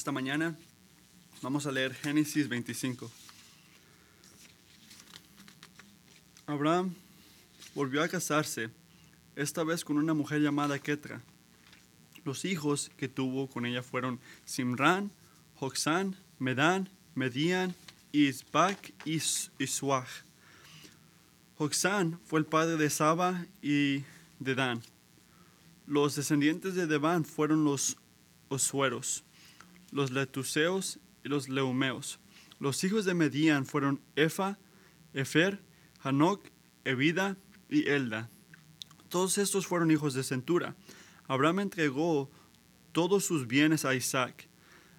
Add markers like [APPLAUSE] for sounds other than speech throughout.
Esta mañana vamos a leer Génesis 25. Abraham volvió a casarse, esta vez con una mujer llamada Ketra. Los hijos que tuvo con ella fueron Simran, Joxán, Medán, Median, Isbac y Suaj. Joxán fue el padre de Saba y de Dan. Los descendientes de Deban fueron los Osueros, los Letuseos y los Leumeos. Los hijos de Median fueron Efa, Efer, Hanok, Evida y Elda. Todos estos fueron hijos de Centura. Abraham entregó todos sus bienes a Isaac.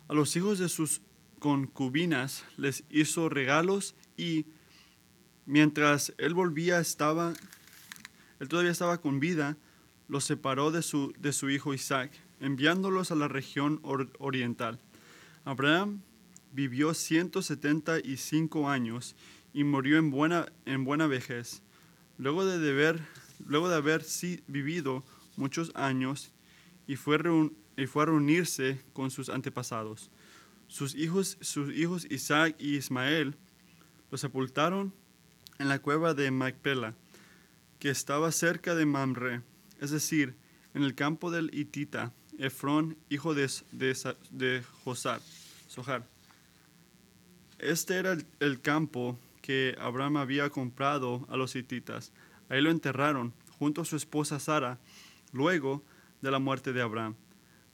A los hijos de sus concubinas les hizo regalos y mientras él volvía estaba, él todavía estaba con vida, los separó de su, de su hijo Isaac, enviándolos a la región oriental. Abraham vivió 175 años y murió en buena, en buena vejez. Luego de, deber, luego de haber vivido muchos años y fue, y fue a reunirse con sus antepasados. Sus hijos, sus hijos Isaac y Ismael lo sepultaron en la cueva de Macpela, que estaba cerca de Mamre, es decir, en el campo del Hitita, Efrón, hijo de, de, Josar, Sohar. Este era el, campo que Abraham había comprado a los hititas. Ahí lo enterraron junto a su esposa Sara, luego de la muerte de Abraham.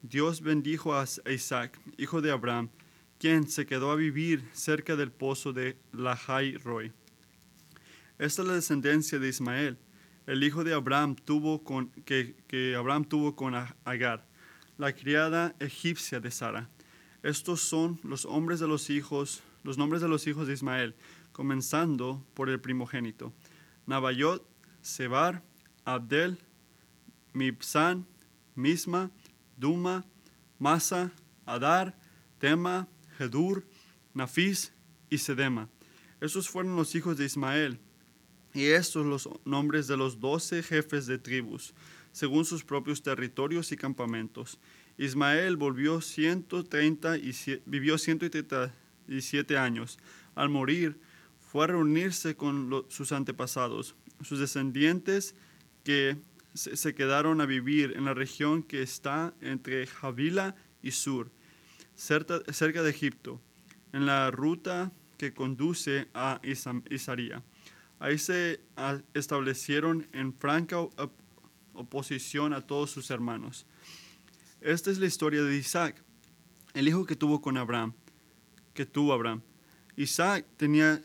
Dios bendijo a Isaac, hijo de Abraham, quien se quedó a vivir cerca del pozo de Lahai Roy. Esta es la descendencia de Ismael, el hijo de Abraham tuvo con, que Abraham tuvo con Agar, la criada egipcia de Sara. Estos son los hombres de los hijos, los nombres de los hijos de Ismael, comenzando por el primogénito. Nabayot, Sebar, Abdel, Mibsan, Misma, Duma, Masa, Adar, Tema, Hedur, Nafis y Sedema. Esos fueron los hijos de Ismael. Y estos los nombres de los doce jefes de tribus, según sus propios territorios y campamentos. Ismael volvió 137, vivió 137 años. Al morir, fue a reunirse con sus antepasados, sus descendientes que se, quedaron a vivir en la región que está entre Javila y Sur, cerca, de Egipto, en la ruta que conduce a Isaría. Ahí se establecieron en franca oposición a todos sus hermanos. Esta es la historia de Isaac, el hijo que tuvo con Abraham, que tuvo Abraham. Isaac tenía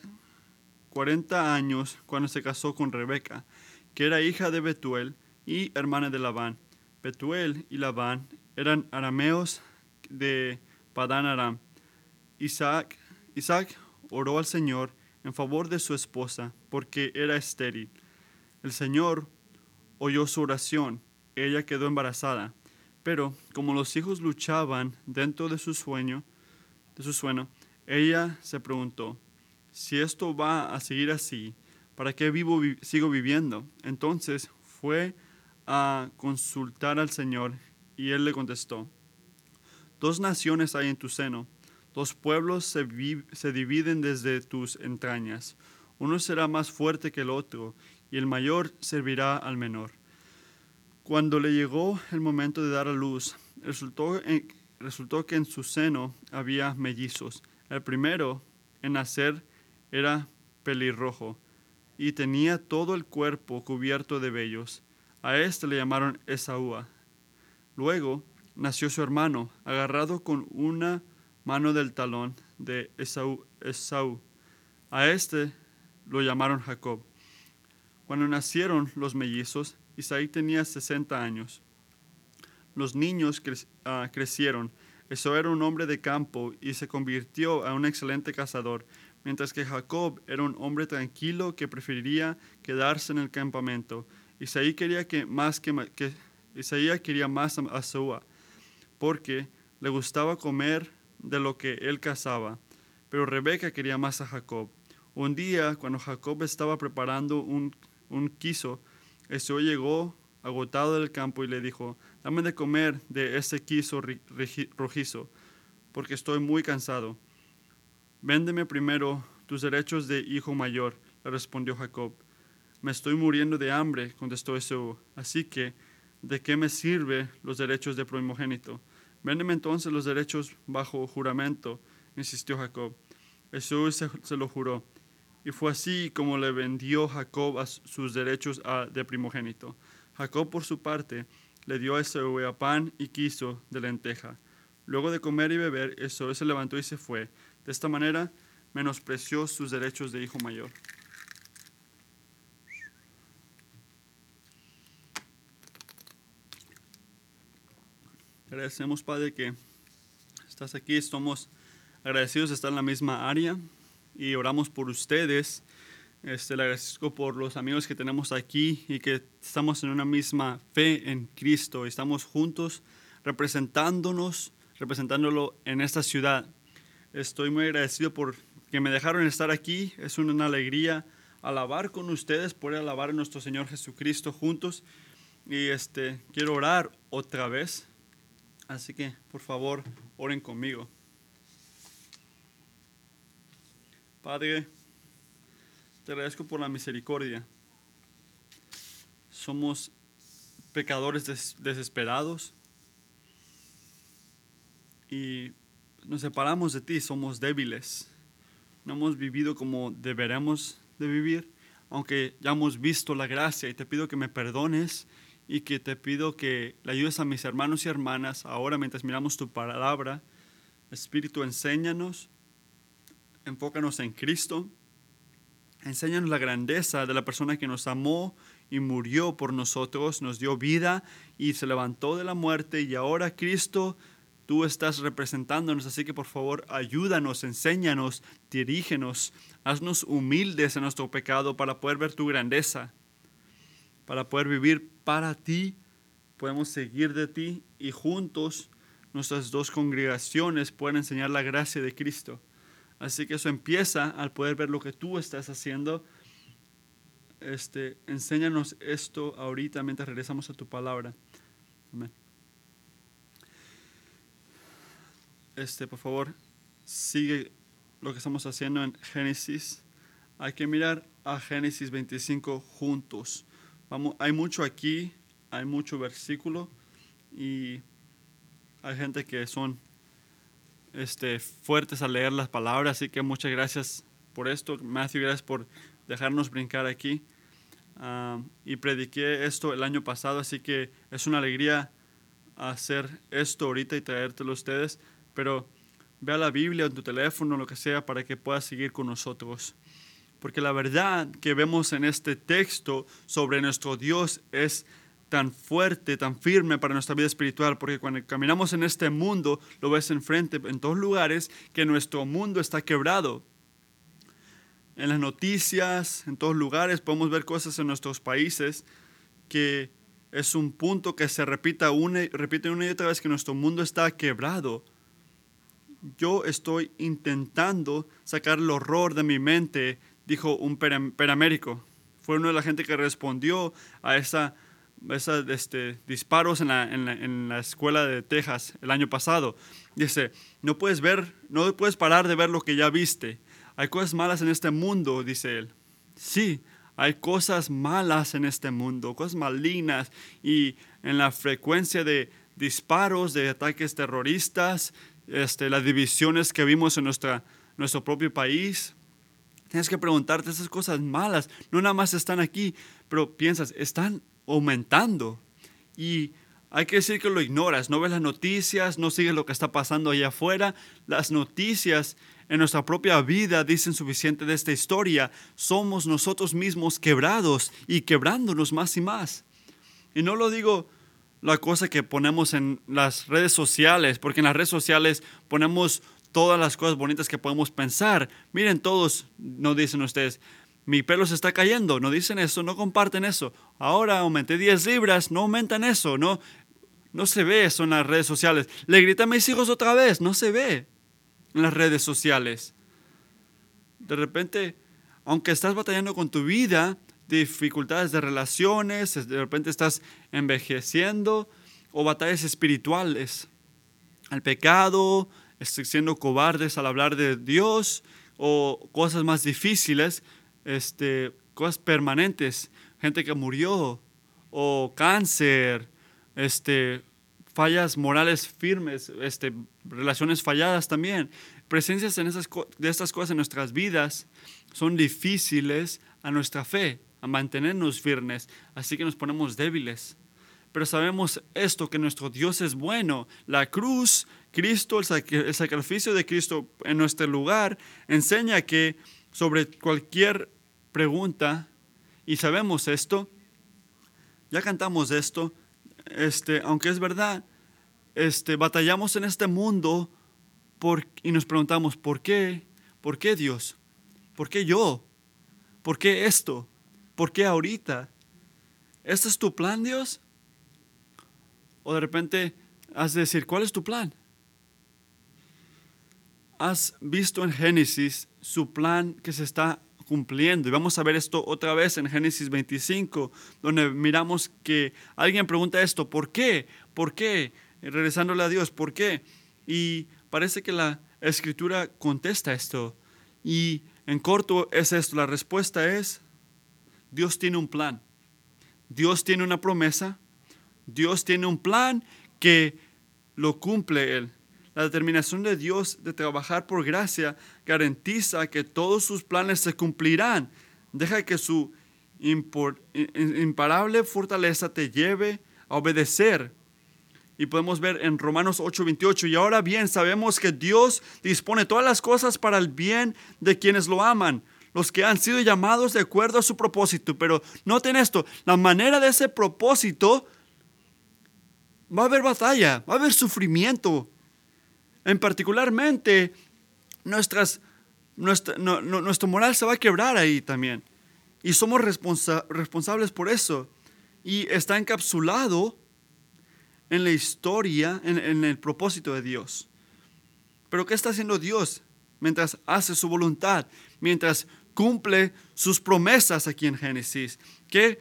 40 años cuando se casó con Rebeca, que era hija de Betuel y hermana de Labán. Betuel y Labán eran arameos de Padán Aram. Isaac, Isaac oró al Señor en favor de su esposa, porque era estéril. El Señor oyó su oración, ella quedó embarazada, pero como los hijos luchaban dentro de su sueño, de su sueño, ella se preguntó, si esto va a seguir así, ¿para qué vivo, sigo viviendo? Entonces fue a consultar al Señor y él le contestó, dos naciones hay en tu seno Dos pueblos se, dividen desde tus entrañas. Uno será más fuerte que el otro, y el mayor servirá al menor. Cuando le llegó el momento de dar a luz, resultó, resultó que en su seno había mellizos. El primero en nacer era pelirrojo y tenía todo el cuerpo cubierto de vellos. A este le llamaron Esaúa. Luego nació su hermano, agarrado con una mano del talón de Esaú, A este lo llamaron Jacob. Cuando nacieron los mellizos, Isaí tenía 60 años. Los niños ah, crecieron. Esaú era un hombre de campo y se convirtió a un excelente cazador, mientras que Jacob era un hombre tranquilo que preferiría quedarse en el campamento. Isaí quería que más que, que quería más a Esaú, porque le gustaba comer de lo que él cazaba, pero Rebeca quería más a Jacob. Un día, cuando Jacob estaba preparando un, un quiso, Esaú llegó agotado del campo y le dijo, dame de comer de ese quiso rojizo. porque estoy muy cansado. Véndeme primero tus derechos de hijo mayor, le respondió Jacob. Me estoy muriendo de hambre, contestó Esaú. Así que, ¿de qué me sirve los derechos de primogénito? Véndeme entonces los derechos bajo juramento, insistió Jacob. Esaú se, lo juró. Y fue así como le vendió Jacob sus derechos de primogénito. Jacob, por su parte, le dio a Esaú a pan y quiso de lenteja. Luego de comer y beber, Esaú se levantó y se fue. De esta manera, menospreció sus derechos de hijo mayor. Agradecemos, Padre, que estás aquí. Estamos agradecidos de estar en la misma área y oramos por ustedes. Este, le agradezco por los amigos que tenemos aquí y que estamos en una misma fe en Cristo. Estamos juntos representándonos, representándolo en esta ciudad. Estoy muy agradecido por que me dejaron estar aquí. Es una alegría alabar con ustedes, poder alabar a nuestro Señor Jesucristo juntos. Y este, quiero orar otra vez. Así que, por favor, oren conmigo. Padre, te agradezco por la misericordia. Somos pecadores desesperados y nos separamos de ti, somos débiles. No hemos vivido como deberemos de vivir, aunque ya hemos visto la gracia y te pido que me perdones y que te pido que le ayudes a mis hermanos y hermanas ahora mientras miramos tu palabra. Espíritu, enséñanos enfócanos en Cristo. Enséñanos la grandeza de la persona que nos amó y murió por nosotros, nos dio vida y se levantó de la muerte y ahora Cristo, tú estás representándonos, así que por favor ayúdanos, enséñanos, dirígenos, haznos humildes en nuestro pecado para poder ver tu grandeza, para poder vivir para ti, podemos seguir de ti y juntos nuestras dos congregaciones pueden enseñar la gracia de Cristo. Así que eso empieza al poder ver lo que tú estás haciendo. Este, enséñanos esto ahorita mientras regresamos a tu palabra. Amén. Este, por favor, sigue lo que estamos haciendo en Génesis. Hay que mirar a Génesis 25 juntos. Vamos, hay mucho aquí, hay mucho versículo y hay gente que son este, fuertes al leer las palabras, así que muchas gracias por esto. Matthew, gracias por dejarnos brincar aquí. Ah, y prediqué esto el año pasado, así que es una alegría hacer esto ahorita y traértelo a ustedes, pero vea la Biblia en tu teléfono, lo que sea, para que puedas seguir con nosotros. Porque la verdad que vemos en este texto sobre nuestro Dios es tan fuerte, tan firme para nuestra vida espiritual, porque cuando caminamos en este mundo, lo ves enfrente, en todos lugares, que nuestro mundo está quebrado. En las noticias, en todos lugares, podemos ver cosas en nuestros países que es un punto que se repita una, repite una y otra vez que nuestro mundo está quebrado. Yo estoy intentando sacar el horror de mi mente, dijo un peramérico. Fue uno de la gente que respondió a esa esos este, disparos en la, escuela de Texas el año pasado. Dice, no puedes ver, no puedes parar de ver lo que ya viste. Hay cosas malas en este mundo, dice él. Sí, hay cosas malas en este mundo, cosas malignas y en la frecuencia de disparos, de ataques terroristas, este, las divisiones que vimos en nuestra, nuestro propio país. Tienes que preguntarte esas cosas malas. No nada más están aquí, pero piensas, están aumentando. Y hay que decir que lo ignoras, no ves las noticias, no sigues lo que está pasando allá afuera. Las noticias en nuestra propia vida dicen suficiente de esta historia. Somos nosotros mismos quebrados y quebrándonos más y más. Y no lo digo la cosa que ponemos en las redes sociales, porque en las redes sociales ponemos todas las cosas bonitas que podemos pensar. Miren todos, no dicen ustedes, mi pelo se está cayendo, no dicen eso, no comparten eso. Ahora aumenté 10 libras, no aumentan eso, no, no se ve eso en las redes sociales. Le grité a mis hijos otra vez, no se ve en las redes sociales. De repente, aunque estás batallando con tu vida, dificultades de relaciones, de repente estás envejeciendo o batallas espirituales, el pecado, siendo cobardes al hablar de Dios o cosas más difíciles, este, cosas permanentes, gente que murió o cáncer, este, fallas morales firmes, este, relaciones falladas también. Presencias en esas, de estas cosas en nuestras vidas son difíciles a nuestra fe, a mantenernos firmes, así que nos ponemos débiles. Pero sabemos esto, que nuestro Dios es bueno. La cruz, Cristo, el sacrificio de Cristo en nuestro lugar, enseña que sobre cualquier pregunta, y sabemos esto, ya cantamos esto, este, aunque es verdad, este, batallamos en este mundo por, y nos preguntamos, ¿por qué? ¿Por qué Dios? ¿Por qué yo? ¿Por qué esto? ¿Por qué ahorita? ¿Este es tu plan, Dios? O de repente has de decir, ¿cuál es tu plan? Has visto en Génesis su plan que se está cumpliendo. Y vamos a ver esto otra vez en Génesis 25, donde miramos que alguien pregunta esto, ¿por qué? ¿Por qué? regresándole a Dios, ¿por qué? Y parece que la escritura contesta esto. Y en corto es esto, la respuesta es, Dios tiene un plan. Dios tiene una promesa. Dios tiene un plan que lo cumple Él. La determinación de Dios de trabajar por gracia garantiza que todos sus planes se cumplirán. Deja que su imparable fortaleza te lleve a obedecer. Y podemos ver en Romanos 8:28, y ahora bien sabemos que Dios dispone todas las cosas para el bien de quienes lo aman, los que han sido llamados de acuerdo a su propósito. Pero noten esto, la manera de ese propósito va a haber batalla, va a haber sufrimiento, en particularmente, nuestras, nuestra, nuestro moral se va a quebrar ahí también. Y somos responsables por eso. Y está encapsulado en la historia, en, en el propósito de Dios. Pero ¿qué está haciendo Dios mientras hace su voluntad? Mientras cumple sus promesas aquí en Génesis. ¿Qué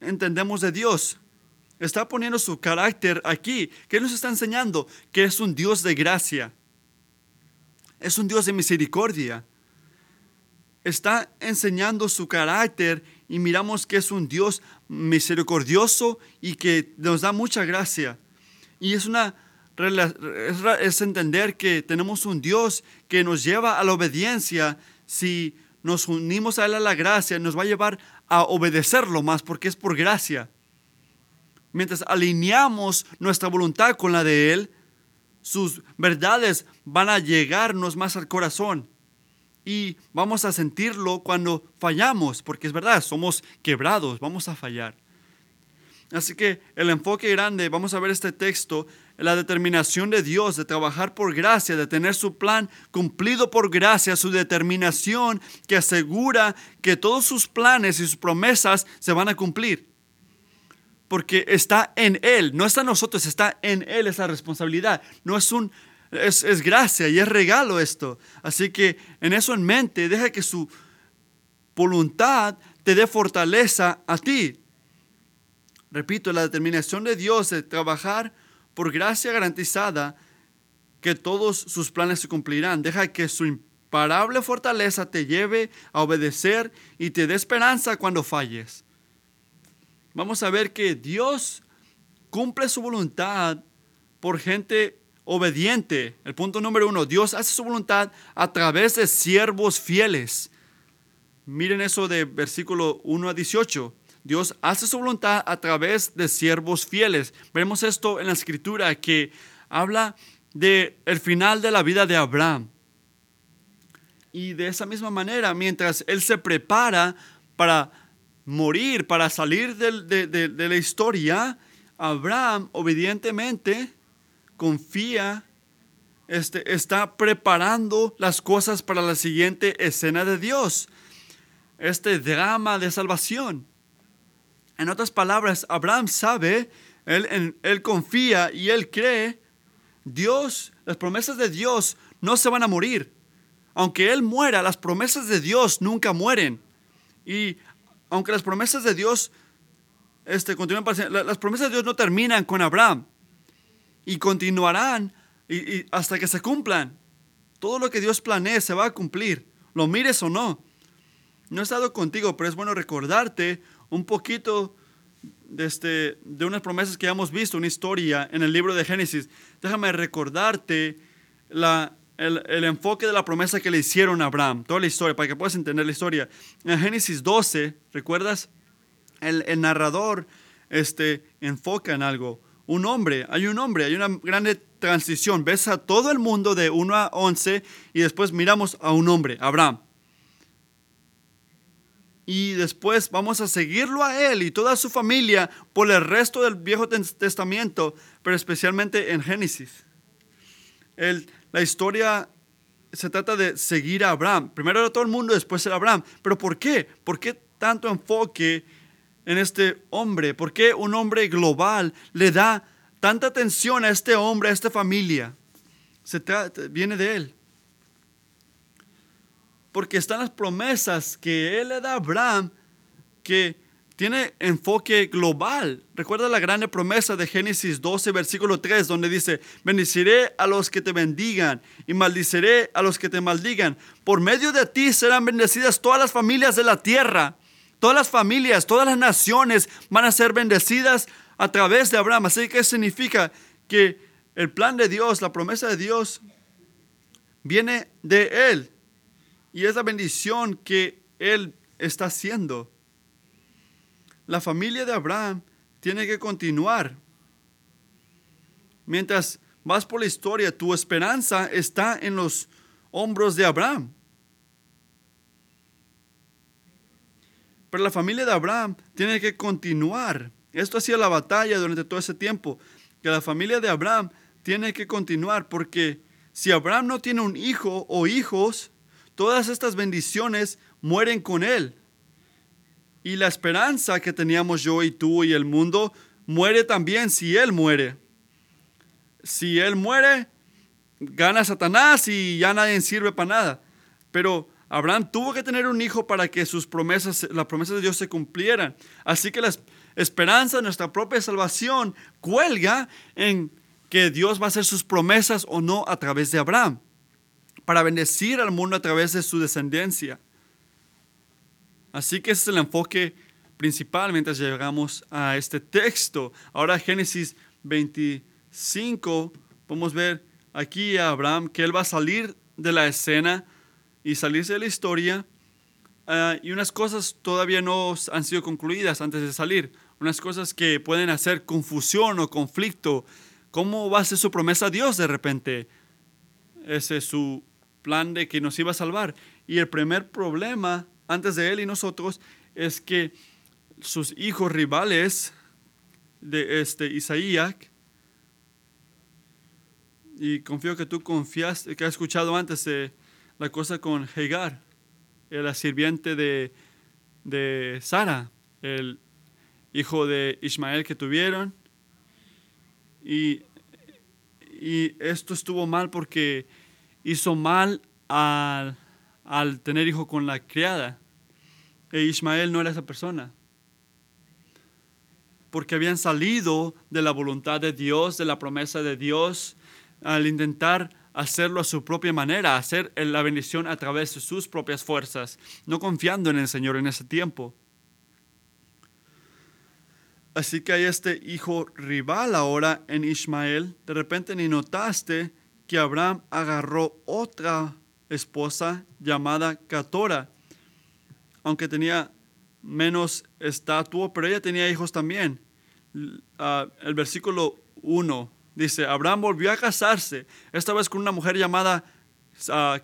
entendemos de Dios? Está poniendo su carácter aquí. ¿Qué nos está enseñando? Que es un Dios de gracia. Es un Dios de misericordia. Está enseñando su carácter y miramos que es un Dios misericordioso y que nos da mucha gracia. Y es una es entender que tenemos un Dios que nos lleva a la obediencia. Si nos unimos a Él a la gracia, nos va a llevar a obedecerlo más porque es por gracia mientras alineamos nuestra voluntad con la de Él, sus verdades van a llegarnos más al corazón. Y vamos a sentirlo cuando fallamos, porque es verdad, somos quebrados, vamos a fallar. Así que el enfoque grande, vamos a ver este texto, la determinación de Dios de trabajar por gracia, de tener su plan cumplido por gracia, su determinación que asegura que todos sus planes y sus promesas se van a cumplir porque está en Él, no está en nosotros, está en Él esa responsabilidad. No es un, es, es, gracia y es regalo esto. Así que en eso en mente, deja que su voluntad te dé fortaleza a ti. Repito, la determinación de Dios de trabajar por gracia garantizada que todos sus planes se cumplirán. Deja que su imparable fortaleza te lleve a obedecer y te dé esperanza cuando falles vamos a ver que Dios cumple su voluntad por gente obediente. El punto número uno, Dios hace su voluntad a través de siervos fieles. Miren eso de versículo 1 a 18. Dios hace su voluntad a través de siervos fieles. Vemos esto en la escritura que habla de el final de la vida de Abraham. Y de esa misma manera, mientras él se prepara para morir, para salir de, la historia, Abraham obedientemente confía, este, está preparando las cosas para la siguiente escena de Dios, este drama de salvación. En otras palabras, Abraham sabe, él, él confía y él cree, Dios, las promesas de Dios no se van a morir. Aunque él muera, las promesas de Dios nunca mueren. Y aunque las promesas de Dios este, continúan, las promesas de Dios no terminan con Abraham y continuarán y, hasta que se cumplan. Todo lo que Dios planee se va a cumplir, lo mires o no. No he estado contigo, pero es bueno recordarte un poquito de, este, de unas promesas que hemos visto, una historia en el libro de Génesis. Déjame recordarte la, el, enfoque de la promesa que le hicieron a Abraham, toda la historia, para que puedas entender la historia. En Génesis 12, ¿recuerdas? El, el narrador este, enfoca en algo. Un hombre, hay un hombre, hay una grande transición. Ves a todo el mundo de 1 a 11 y después miramos a un hombre, Abraham. Y después vamos a seguirlo a él y toda su familia por el resto del Viejo Testamento, pero especialmente en Génesis. El, la historia se trata de seguir a Abraham. Primero era todo el mundo, después era Abraham. ¿Pero por qué? ¿Por qué tanto enfoque en este hombre? ¿Por qué un hombre global le da tanta atención a este hombre, a esta familia? Se trata, viene de él. Porque están las promesas que él le da a Abraham que tiene enfoque global. Recuerda la grande promesa de Génesis 12, versículo 3, donde dice, bendiciré a los que te bendigan y maldiciré a los que te maldigan. Por medio de ti serán bendecidas todas las familias de la tierra. Todas las familias, todas las naciones van a ser bendecidas a través de Abraham. Así que significa que el plan de Dios, la promesa de Dios, viene de Él. Y es la bendición que Él está haciendo la familia de Abraham tiene que continuar. Mientras vas por la historia, tu esperanza está en los hombros de Abraham. Pero la familia de Abraham tiene que continuar. Esto hacía la batalla durante todo ese tiempo, que la familia de Abraham tiene que continuar, porque si Abraham no tiene un hijo o hijos, todas estas bendiciones mueren con él. Y la esperanza que teníamos yo y tú y el mundo muere también si Él muere. Si Él muere, gana Satanás y ya nadie sirve para nada. Pero Abraham tuvo que tener un hijo para que sus promesas, las promesas de Dios se cumplieran. Así que la esperanza de nuestra propia salvación cuelga en que Dios va a hacer sus promesas o no a través de Abraham, para bendecir al mundo a través de su descendencia. Así que ese es el enfoque principal mientras llegamos a este texto. Ahora Génesis 25, podemos ver aquí a Abraham que él va a salir de la escena y salirse de la historia. Ah, y unas cosas todavía no han sido concluidas antes de salir. Unas cosas que pueden hacer confusión o conflicto. ¿Cómo va a ser su promesa a Dios de repente? Ese es su plan de que nos iba a salvar. Y el primer problema antes de él y nosotros es que sus hijos rivales de este Isaías, y confío que tú confías, que has escuchado antes la cosa con Hagar, la sirviente de, de Sara, el hijo de Ismael que tuvieron. Y, y esto estuvo mal porque hizo mal al al tener hijo con la criada. E Ismael no era esa persona. Porque habían salido de la voluntad de Dios, de la promesa de Dios, al intentar hacerlo a su propia manera, hacer la bendición a través de sus propias fuerzas, no confiando en el Señor en ese tiempo. Así que hay este hijo rival ahora en Ismael. De repente ni notaste que Abraham agarró otra esposa llamada Catora, aunque tenía menos estatua, pero ella tenía hijos también. Ah, el versículo 1 dice, Abraham volvió a casarse, esta vez con una mujer llamada uh,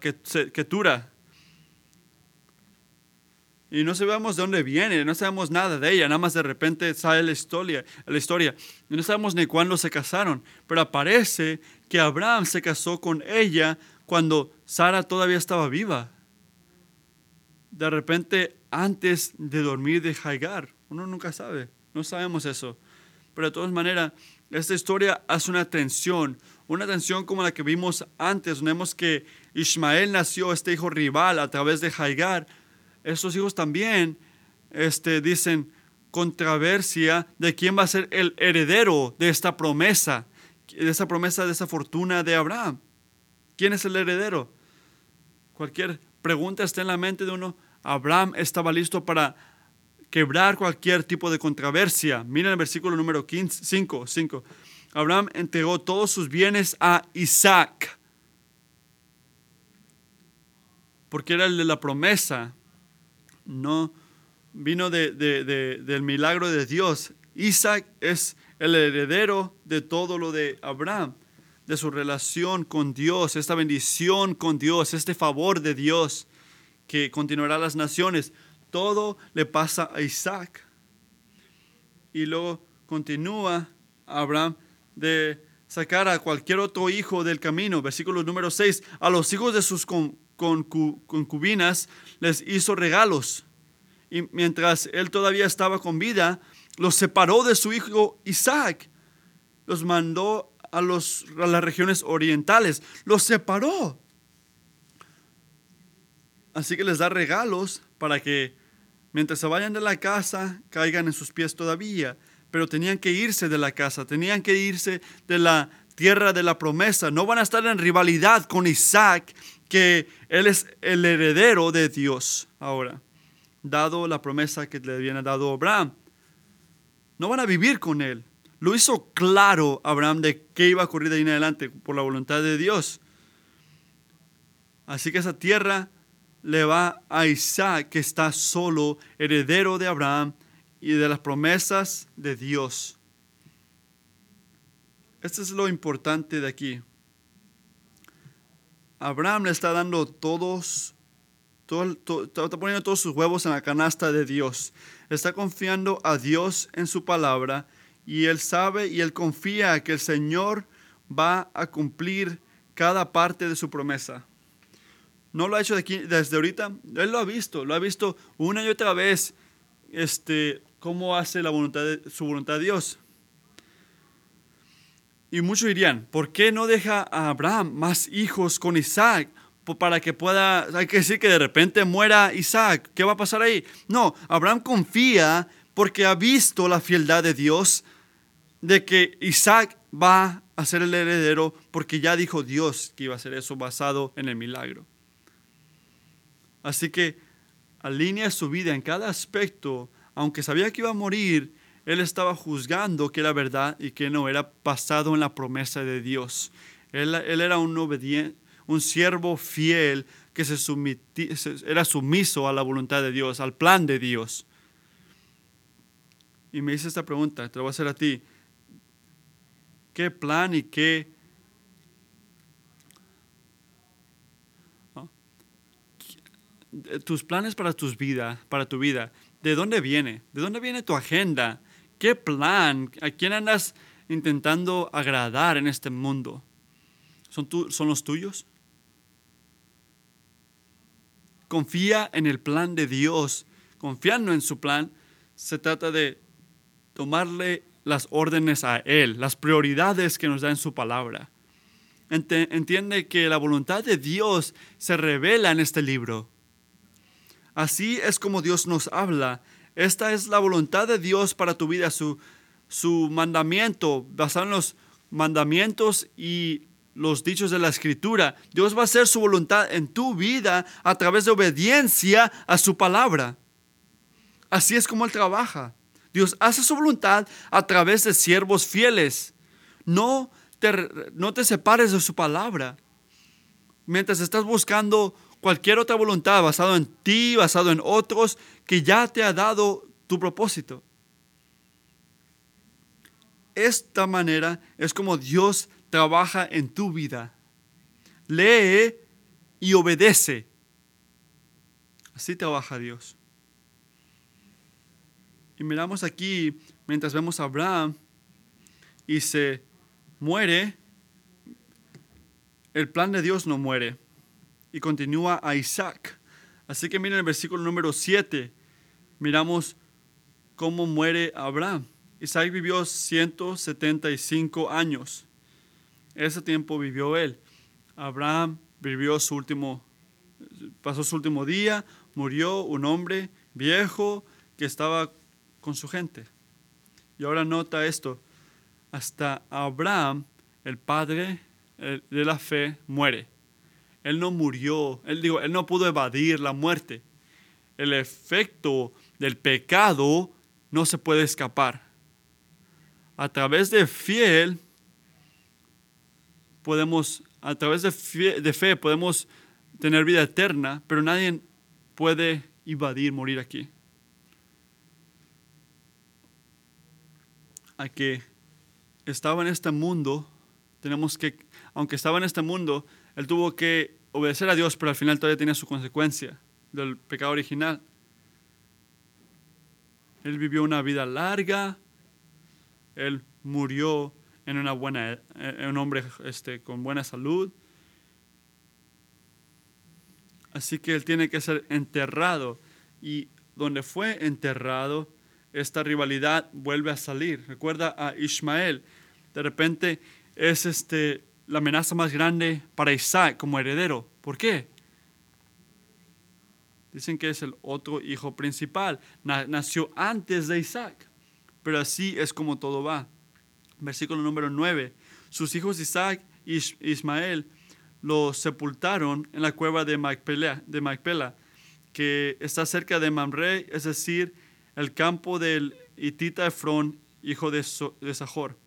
Ketura. Y no sabemos de dónde viene, no sabemos nada de ella, nada más de repente sale la historia, la historia. Y no sabemos ni cuándo se casaron, pero aparece que Abraham se casó con ella cuando Sara todavía estaba viva. De repente, antes de dormir de Hagar. Uno nunca sabe, no sabemos eso. Pero de todas maneras, esta historia hace una tensión, una tensión como la que vimos antes. Vemos que Ismael nació, este hijo rival, a través de Hagar. Estos hijos también este, dicen controversia de quién va a ser el heredero de esta promesa de esa promesa, de esa fortuna de Abraham. ¿Quién es el heredero? Cualquier pregunta está en la mente de uno. Abraham estaba listo para quebrar cualquier tipo de controversia. Miren el versículo número 15, 5, 5. Abraham entregó todos sus bienes a Isaac, porque era el de la promesa, no vino de, del milagro de Dios. Isaac es el heredero de todo lo de Abraham, de su relación con Dios, esta bendición con Dios, este favor de Dios que continuará las naciones. Todo le pasa a Isaac. Y luego continúa Abraham de sacar a cualquier otro hijo del camino. Versículo número 6. A los hijos de sus concubinas les hizo regalos. Y mientras él todavía estaba con vida, los separó de su hijo Isaac, los mandó a, los, a las regiones orientales, los separó. Así que les da regalos para que mientras se vayan de la casa caigan en sus pies todavía, pero tenían que irse de la casa, tenían que irse de la tierra de la promesa, no van a estar en rivalidad con Isaac, que él es el heredero de Dios ahora, dado la promesa que le habían dado Abraham no van a vivir con él. Lo hizo claro Abraham de qué iba a ocurrir de ahí en adelante por la voluntad de Dios. Así que esa tierra le va a Isaac, que está solo, heredero de Abraham y de las promesas de Dios. Esto es lo importante de aquí. Abraham le está dando todos, está poniendo todos sus huevos en la canasta de Dios está confiando a Dios en su palabra y él sabe y él confía que el Señor va a cumplir cada parte de su promesa. No lo ha hecho de aquí, desde ahorita, él lo ha visto, lo ha visto una y otra vez, este, cómo hace la voluntad de, su voluntad de Dios. Y muchos dirían, ¿por qué no deja a Abraham más hijos con Isaac? para que pueda, hay que decir que de repente muera Isaac. ¿Qué va a pasar ahí? No, Abraham confía porque ha visto la fieldad de Dios de que Isaac va a ser el heredero porque ya dijo Dios que iba a hacer eso basado en el milagro. Así que alinea su vida en cada aspecto, aunque sabía que iba a morir, él estaba juzgando que era verdad y que no era basado en la promesa de Dios. Él, era un obediente un siervo fiel que se era sumiso a la voluntad de Dios, al plan de Dios. Y me hice esta pregunta, te lo voy a hacer a ti. ¿Qué plan y qué... Tus planes para tus vida, para tu vida, ¿de dónde viene? ¿De dónde viene tu agenda? ¿Qué plan? ¿A quién andas intentando agradar en este mundo? ¿Son, ¿Son los tuyos? confía en el plan de Dios, confiando en su plan, se trata de tomarle las órdenes a Él, las prioridades que nos da en su palabra. Entiende que la voluntad de Dios se revela en este libro. Así es como Dios nos habla. Esta es la voluntad de Dios para tu vida, su, su mandamiento, basado en los mandamientos y los dichos de la escritura. Dios va a hacer su voluntad en tu vida a través de obediencia a su palabra. Así es como Él trabaja. Dios hace su voluntad a través de siervos fieles. No te, no te separes de su palabra. Mientras estás buscando cualquier otra voluntad basado en ti, basado en otros, que ya te ha dado tu propósito. Esta manera es como Dios trabaja en tu vida. Lee y obedece. Así trabaja Dios. Y miramos aquí, mientras vemos a Abraham y se muere, el plan de Dios no muere y continúa a Isaac. Así que miren el versículo número 7, miramos cómo muere Abraham. Isaac vivió 175 años ese tiempo vivió él. Abraham vivió su último, pasó su último día, murió un hombre viejo que estaba con su gente. Y ahora nota esto, hasta Abraham el padre de la fe muere. Él no murió, él, digo, él no pudo evadir la muerte. El efecto del pecado no se puede escapar. A través de fiel podemos, a través de de fe podemos tener vida eterna, pero nadie puede evadir morir aquí. A que estaba en este mundo, tenemos que, aunque estaba en este mundo, él tuvo que obedecer a Dios, pero al final todavía tenía su consecuencia del pecado original. Él vivió una vida larga, él murió en una buena, en un hombre este, con buena salud. Así que él tiene que ser enterrado. Y donde fue enterrado, esta rivalidad vuelve a salir. Recuerda a Ismael. De repente es este, la amenaza más grande para Isaac como heredero. ¿Por qué? Dicen que es el otro hijo principal. Nació antes de Isaac. Pero así es como todo va. Versículo número 9. Sus hijos Isaac y Ismael lo sepultaron en la cueva de Macpela, de Macpela, que está cerca de Mamre, es decir, el campo del hitita Efrón, hijo de, de Sajor.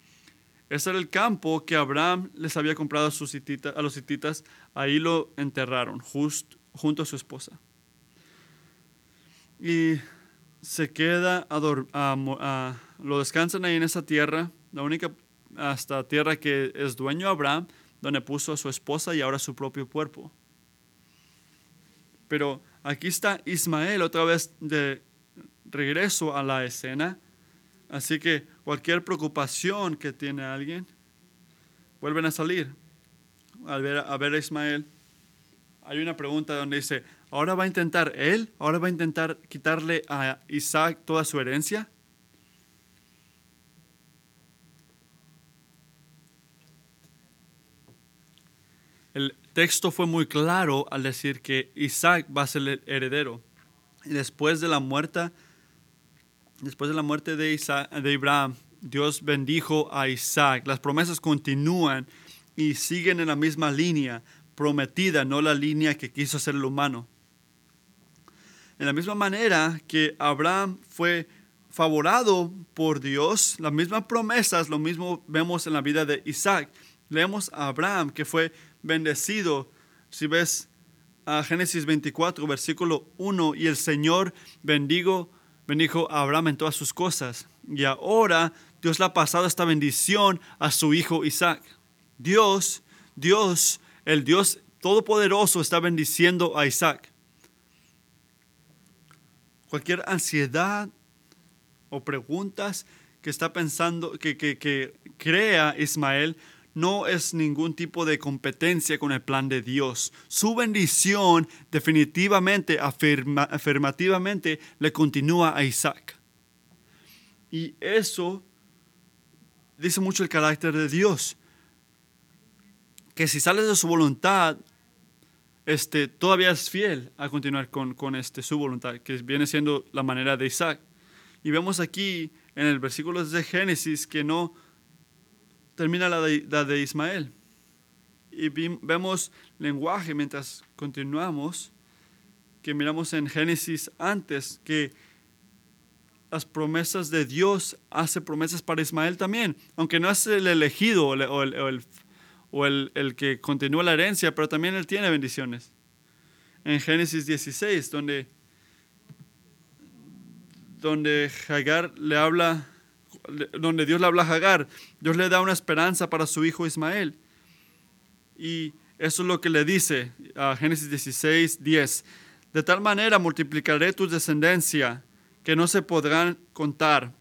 Ese era el campo que Abraham les había comprado a, los hititas. Ahí lo enterraron, junto a su esposa. Y se queda, lo descansan ahí en esa tierra, la única hasta tierra que es dueño Abraham, donde puso a su esposa y ahora su propio cuerpo. Pero aquí está Ismael otra vez de regreso a la escena. Así que cualquier preocupación que tiene alguien, vuelven a salir. Al ver, a ver a Ismael, hay una pregunta donde dice, ¿ahora va a intentar él? ¿Ahora va a intentar quitarle a Isaac toda su herencia? El texto fue muy claro al decir que Isaac va a ser el heredero. Después de la muerte, después de la muerte de, Isaac, de Abraham, Dios bendijo a Isaac. Las promesas continúan y siguen en la misma línea prometida, no la línea que quiso hacer el humano. En la misma manera que Abraham fue favorado por Dios, las mismas promesas, lo mismo vemos en la vida de Isaac. Leemos a Abraham que fue bendecido. Si ves a Génesis 24, versículo 1, y el Señor bendigo, bendijo a Abraham en todas sus cosas. Y ahora Dios le ha pasado esta bendición a su hijo Isaac. Dios, Dios, el Dios Todopoderoso está bendiciendo a Isaac. Cualquier ansiedad o preguntas que está pensando, que, que, que crea Ismael, no es ningún tipo de competencia con el plan de Dios. Su bendición definitivamente, afirmativamente, le continúa a Isaac. Y eso dice mucho el carácter de Dios. Que si sales de su voluntad, este, todavía es fiel a continuar con, con este, su voluntad, que viene siendo la manera de Isaac. Y vemos aquí en el versículo de Génesis que no termina la de, Ismael. Y vemos lenguaje mientras continuamos, que miramos en Génesis antes, que las promesas de Dios hace promesas para Ismael también, aunque no es el elegido o el, o el, que continúa la herencia, pero también él tiene bendiciones. En Génesis 16, donde, donde Hagar le habla donde Dios le habla a Hagar, Dios le da una esperanza para su hijo Ismael. Y eso es lo que le dice a Génesis 16, 10. De tal manera multiplicaré tu descendencia que no se podrán contar.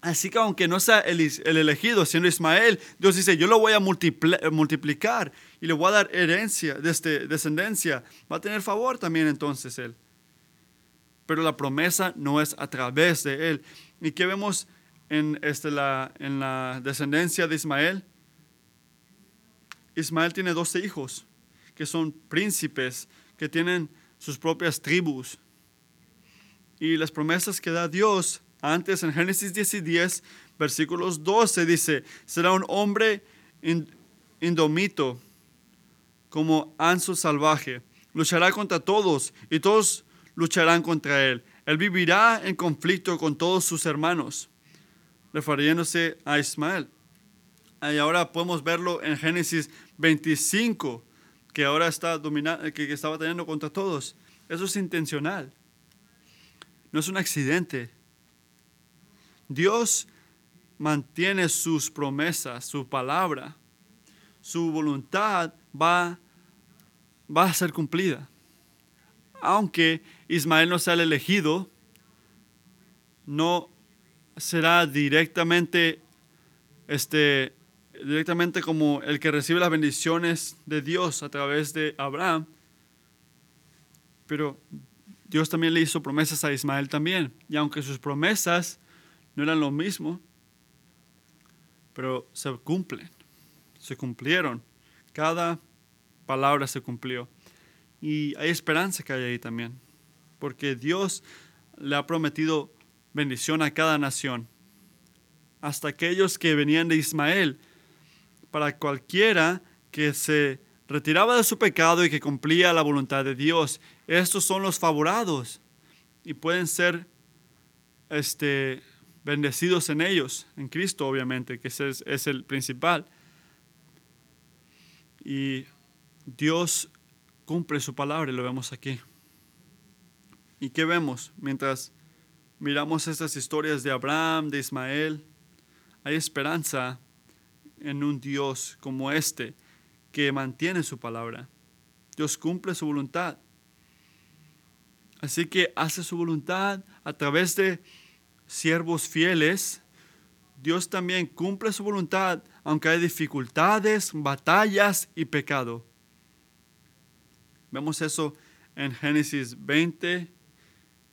Así que aunque no sea el, elegido, siendo Ismael, Dios dice, yo lo voy a multiplicar y le voy a dar herencia, de este, descendencia. Va a tener favor también entonces él. Pero la promesa no es a través de él. ¿Y qué vemos en, este, la, en la descendencia de Ismael, Ismael tiene 12 hijos que son príncipes, que tienen sus propias tribus. Y las promesas que da Dios antes en Génesis 10 y 10, versículos 12, dice, será un hombre indomito como anso salvaje. Luchará contra todos y todos lucharán contra él. Él vivirá en conflicto con todos sus hermanos, refiriéndose a Ismael. Y ahora podemos verlo en Génesis 25, que ahora está dominando, que estaba teniendo contra todos. Eso es intencional. No es un accidente. Dios mantiene sus promesas, su palabra. Su voluntad va, va a ser cumplida. Aunque Ismael no sea el elegido, no será directamente, este, directamente como el que recibe las bendiciones de Dios a través de Abraham. Pero Dios también le hizo promesas a Ismael también. Y aunque sus promesas no eran lo mismo, pero se cumplen, se cumplieron. Cada palabra se cumplió. Y hay esperanza que hay ahí también porque Dios le ha prometido bendición a cada nación, hasta aquellos que venían de Ismael, para cualquiera que se retiraba de su pecado y que cumplía la voluntad de Dios. Estos son los favorados y pueden ser este, bendecidos en ellos, en Cristo obviamente, que es, es el principal. Y Dios cumple su palabra y lo vemos aquí. ¿Y qué vemos mientras miramos estas historias de Abraham, de Ismael? Hay esperanza en un Dios como este que mantiene su palabra. Dios cumple su voluntad. Así que hace su voluntad a través de siervos fieles. Dios también cumple su voluntad aunque hay dificultades, batallas y pecado. Vemos eso en Génesis 20,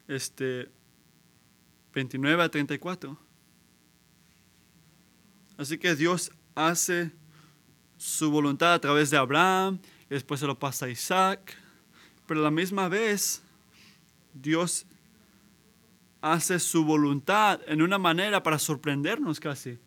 este, 29 a 34. Así que Dios hace su voluntad a través de Abraham, después se lo pasa a Isaac, pero a la misma vez Dios hace su voluntad en una manera para sorprendernos casi.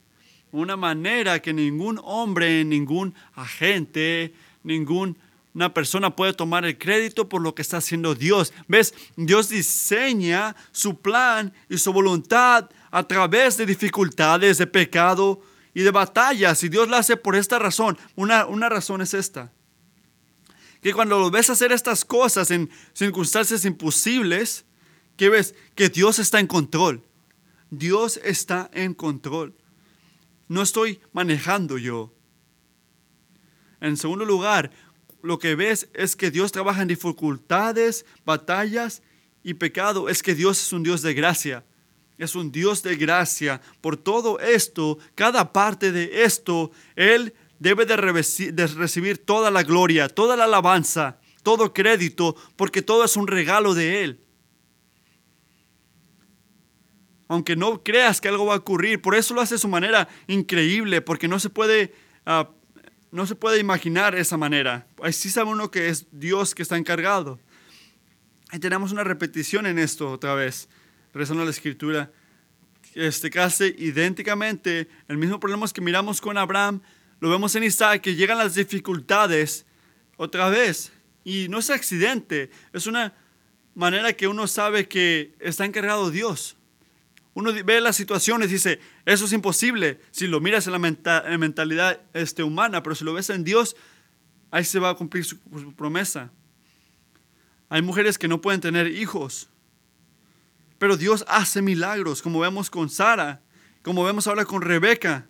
Una manera que ningún hombre, ningún agente, ningún una persona puede tomar el crédito por lo que está haciendo Dios. ¿Ves? Dios diseña su plan y su voluntad a través de dificultades, de pecado y de batallas. Y Dios lo hace por esta razón. Una, una razón es esta. Que cuando lo ves hacer estas cosas en circunstancias imposibles, que ves que Dios está en control. Dios está en control. No estoy manejando yo. En segundo lugar, lo que ves es que Dios trabaja en dificultades, batallas y pecado. Es que Dios es un Dios de gracia. Es un Dios de gracia. Por todo esto, cada parte de esto, Él debe de, recibir toda la gloria, toda la alabanza, todo crédito, porque todo es un regalo de Él. Aunque no creas que algo va a ocurrir, por eso lo hace de su manera increíble, porque no se puede ah, no se puede imaginar esa manera. Así sabe uno que es Dios que está encargado. Y tenemos una repetición en esto otra vez, regresando a la escritura. Este casi idénticamente, el mismo problema que miramos con Abraham, lo vemos en Isaac, que llegan las dificultades otra vez. Y no es accidente, es una manera que uno sabe que está encargado Dios. Uno ve las situaciones y dice, eso es imposible si lo miras en la mentalidad este, humana, pero si lo ves en Dios, ahí se va a cumplir su, su promesa. Hay mujeres que no pueden tener hijos, pero Dios hace milagros, como vemos con Sara, como vemos ahora con Rebeca.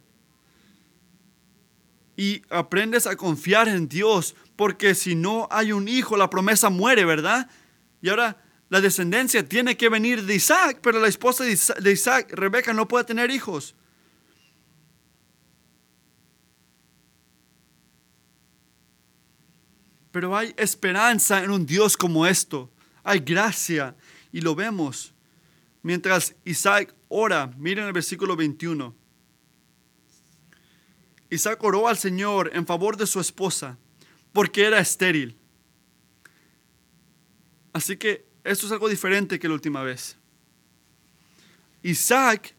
Y aprendes a confiar en Dios, porque si no hay un hijo, la promesa muere, ¿verdad? Y ahora la descendencia tiene que venir de Isaac, pero la esposa de Isaac, Rebeca, no puede tener hijos. Pero hay esperanza en un Dios como esto. Hay gracia y lo vemos. Mientras Isaac ora, miren el versículo 21. Isaac oró al Señor en favor de su esposa porque era estéril. Así que esto es algo diferente que la última vez. Isaac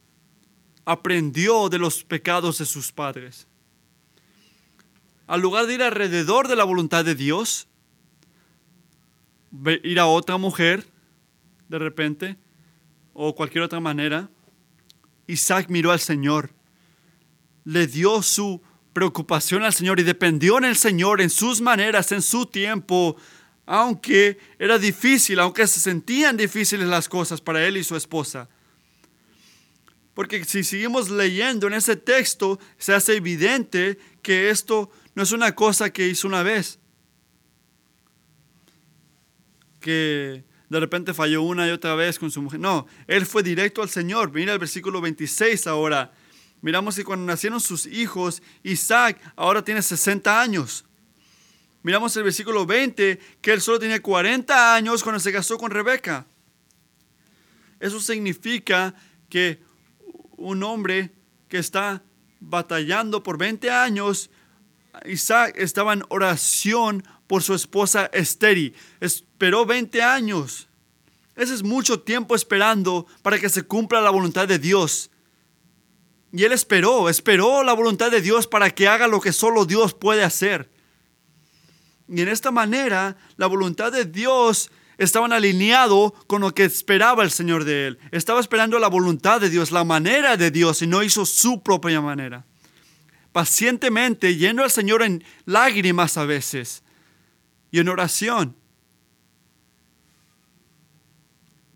aprendió de los pecados de sus padres. al lugar de ir alrededor de la voluntad de Dios, ir a otra mujer de repente o cualquier otra manera, Isaac miró al Señor, le dio su preocupación al Señor y dependió en el Señor, en sus maneras, en su tiempo, aunque era difícil, aunque se sentían difíciles las cosas para él y su esposa. Porque si seguimos leyendo en ese texto, se hace evidente que esto no es una cosa que hizo una vez. Que de repente falló una y otra vez con su mujer. No, él fue directo al Señor. Mira el versículo 26 ahora. Miramos que cuando nacieron sus hijos, Isaac ahora tiene 60 años. Miramos el versículo 20, que él solo tenía 40 años cuando se casó con Rebeca. Eso significa que un hombre que está batallando por 20 años, Isaac estaba en oración por su esposa estéril. Esperó 20 años. Ese es mucho tiempo esperando para que se cumpla la voluntad de Dios. Y él esperó, esperó la voluntad de Dios para que haga lo que solo Dios puede hacer. Y en esta manera, la voluntad de Dios estaba alineado con lo que esperaba el Señor de él. Estaba esperando la voluntad de Dios, la manera de Dios, y no hizo su propia manera. Pacientemente, yendo al Señor en lágrimas a veces y en oración.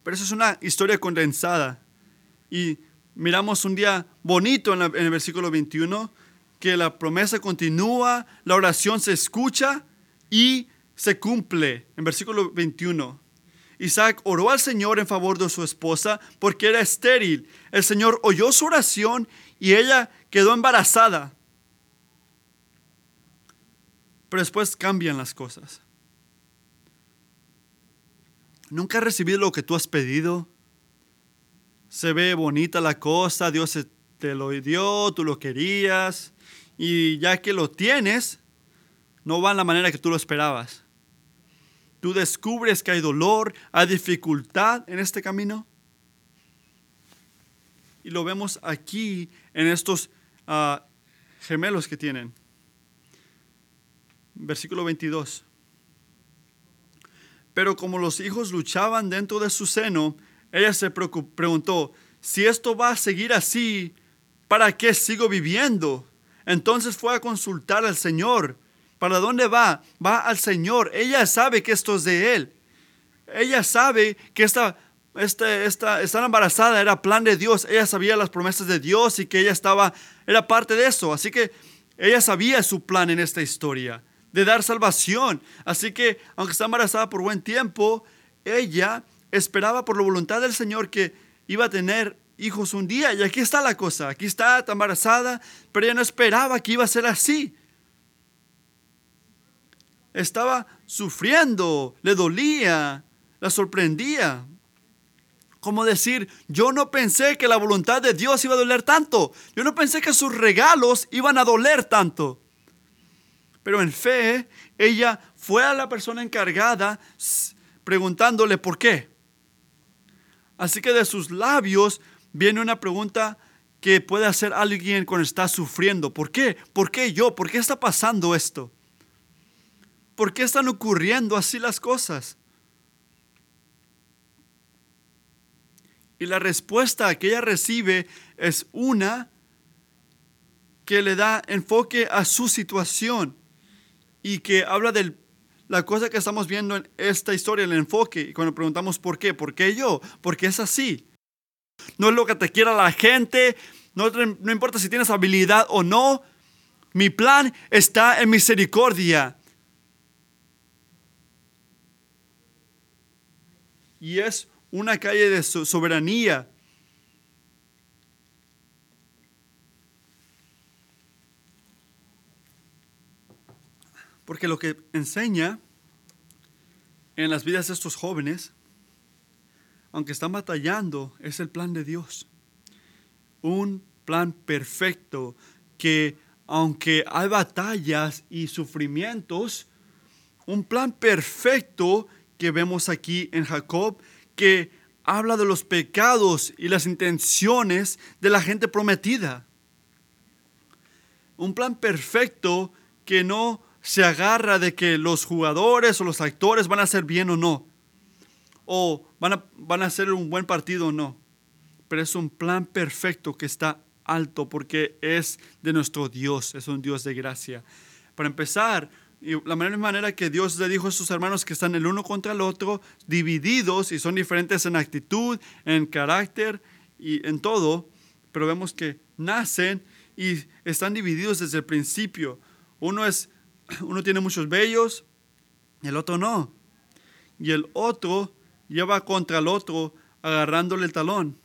Pero eso es una historia condensada. Y miramos un día bonito en, en el versículo 21, que la promesa continúa, la oración se escucha y se cumple. En versículo 21. Isaac oró al Señor en favor de su esposa porque era estéril. El Señor oyó su oración y ella quedó embarazada. Pero después cambian las cosas. ¿Nunca has recibido lo que tú has pedido? Se ve bonita la cosa, Dios te lo dio, tú lo querías, y ya que lo tienes, no va en la manera que tú lo esperabas. Tú descubres que hay dolor, hay dificultad en este camino. Y lo vemos aquí en estos ah, gemelos que tienen. Versículo 22. Pero como los hijos luchaban dentro de su seno, ella se preguntó, si esto va a seguir así, ¿para qué sigo viviendo? Entonces fue a consultar al Señor ¿Para dónde va? Va al Señor. Ella sabe que esto es de Él. Ella sabe que esta, esta, esta, estar embarazada era plan de Dios. Ella sabía las promesas de Dios y que ella estaba, era parte de eso. Así que ella sabía su plan en esta historia, de dar salvación. Así que, aunque está embarazada por buen tiempo, ella esperaba por la voluntad del Señor que iba a tener hijos un día. Y aquí está la cosa. Aquí está, embarazada, pero ella no esperaba que iba a ser así estaba sufriendo, le dolía, la sorprendía. Como decir, yo no pensé que la voluntad de Dios iba a doler tanto. Yo no pensé que sus regalos iban a doler tanto. Pero en fe, ella fue a la persona encargada preguntándole por qué. Así que de sus labios viene una pregunta que puede hacer alguien cuando está sufriendo. ¿Por qué? ¿Por qué yo? ¿Por qué está pasando esto? ¿Por qué están ocurriendo así las cosas? Y la respuesta que ella recibe es una que le da enfoque a su situación y que habla de la cosa que estamos viendo en esta historia, el enfoque. Y cuando preguntamos por qué, ¿por qué yo? Porque es así. No es lo que te quiera la gente, no, no importa si tienes habilidad o no. Mi plan está en misericordia. Y es una calle de soberanía. Porque lo que enseña en las vidas de estos jóvenes, aunque están batallando, es el plan de Dios. Un plan perfecto que aunque hay batallas y sufrimientos, un plan perfecto que vemos aquí en Jacob, que habla de los pecados y las intenciones de la gente prometida. Un plan perfecto que no se agarra de que los jugadores o los actores van a hacer bien o no, o van a, van a hacer un buen partido o no, pero es un plan perfecto que está alto porque es de nuestro Dios, es un Dios de gracia. Para empezar, y la misma manera que Dios le dijo a sus hermanos que están el uno contra el otro, divididos y son diferentes en actitud, en carácter y en todo, pero vemos que nacen y están divididos desde el principio. Uno es [CLEARS THROAT] uno tiene muchos vellos, el otro no. Y el otro lleva contra el otro agarrándole el talón.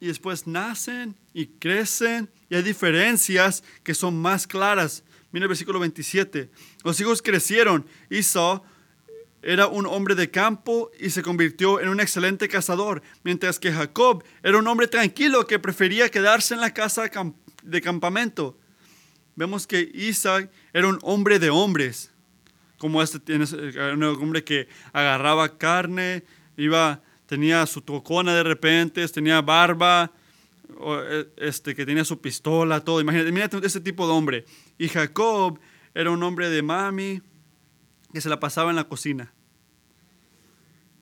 Y después nacen y crecen y hay diferencias que son más claras. Mira el versículo 27. Los hijos crecieron. Esau era un hombre de campo y se convirtió en un excelente cazador, mientras que Jacob era un hombre tranquilo que prefería quedarse en la casa de campamento. Vemos que Isaac era un hombre de hombres, como este un hombre que agarraba carne, iba, tenía su tocona de repente, tenía barba, este, que tenía su pistola, todo. Imagínate, ese tipo de hombre. Y Jacob era un hombre de mami que se la pasaba en la cocina.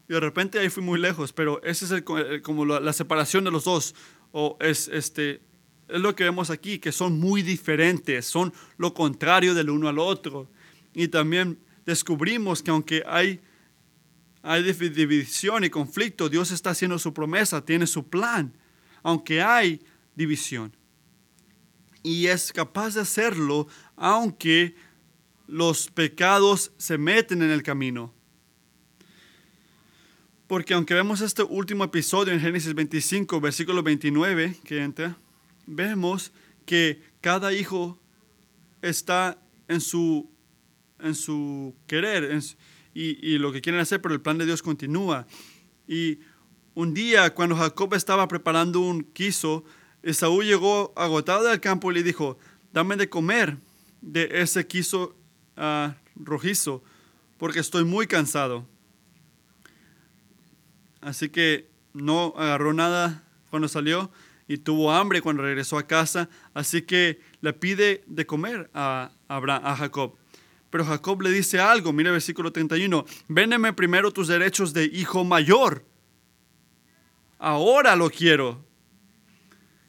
Y de repente ahí fui muy lejos, pero esa es el, como la, la, separación de los dos. O es, este, es lo que vemos aquí, que son muy diferentes, son lo contrario del uno al otro. Y también descubrimos que aunque hay, hay división y conflicto, Dios está haciendo su promesa, tiene su plan aunque hay división. Y es capaz de hacerlo aunque los pecados se meten en el camino. Porque aunque vemos este último episodio en Génesis 25, versículo 29, que entra, vemos que cada hijo está en su, en su querer y, y, lo que quieren hacer, pero el plan de Dios continúa. Y un día, cuando Jacob estaba preparando un quiso, Esaú llegó agotado del campo y le dijo, dame de comer de ese quiso ah, rojizo, porque estoy muy cansado. Así que no agarró nada cuando salió y tuvo hambre cuando regresó a casa, así que le pide de comer a, Jacob. Pero Jacob le dice algo, mira el versículo 31, véndeme primero tus derechos de hijo mayor ahora lo quiero.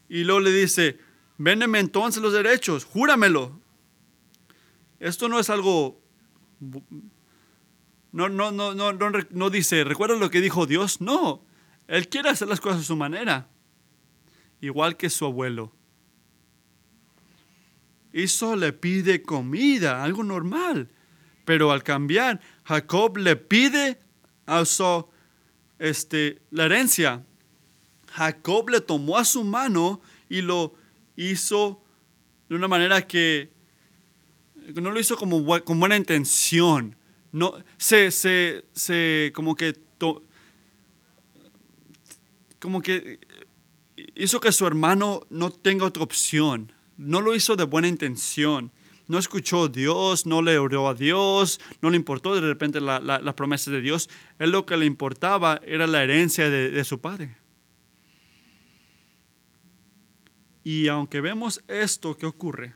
Y luego le dice, véndeme entonces los derechos, júramelo. Esto no es algo, no, no, no, no, no, dice, ¿recuerda lo que dijo Dios? No, Él quiere hacer las cosas a su manera, igual que su abuelo. Eso le pide comida, algo normal. Pero al cambiar, Jacob le pide a su, este, la herencia. Jacob le tomó a su mano y lo hizo de una manera que no lo hizo como con buena intención. No, se, se, se como que como que hizo que su hermano no tenga otra opción. No lo hizo de buena intención. No escuchó a Dios, no le oró a Dios, no le importó de repente la, la, promesa de Dios. Él lo que le importaba era la herencia de su padre. Y aunque vemos esto que ocurre,